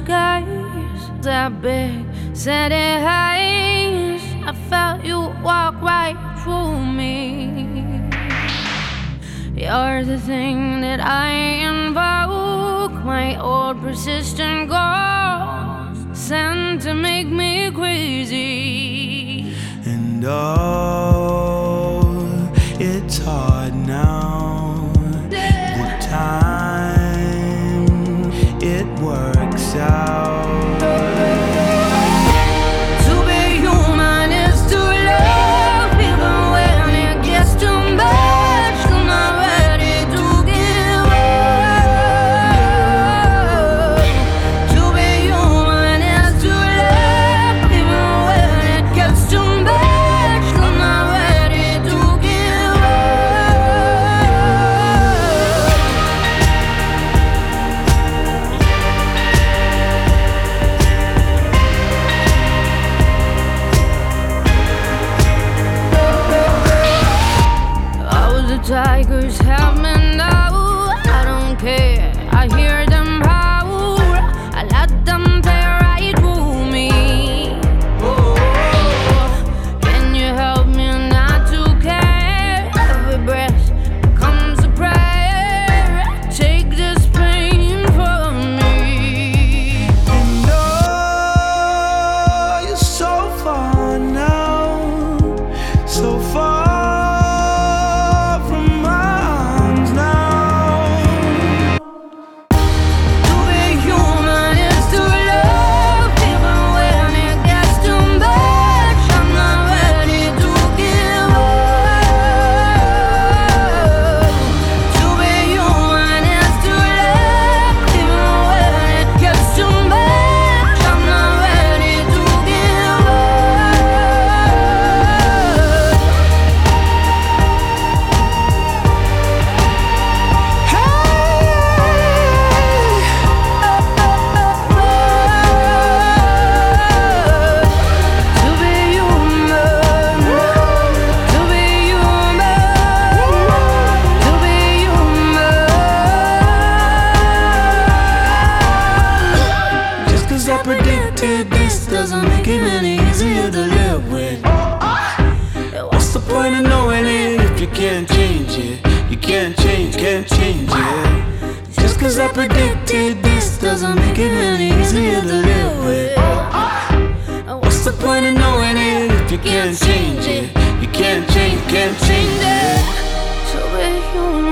eyes, that big, steady eyes. I felt you walk right through me. You're the thing that I invoke, my old persistent ghost, sent to make me crazy. And oh, it's hard now. Tigers have me like this doesn't make it any easier to live with. What's the point of knowing it if you can't change it? You can't change, can't change it. Just cause I predicted this doesn't make it any easier to live with. What's the point of knowing it if you can't change it? You can't change, can't change it. So be human.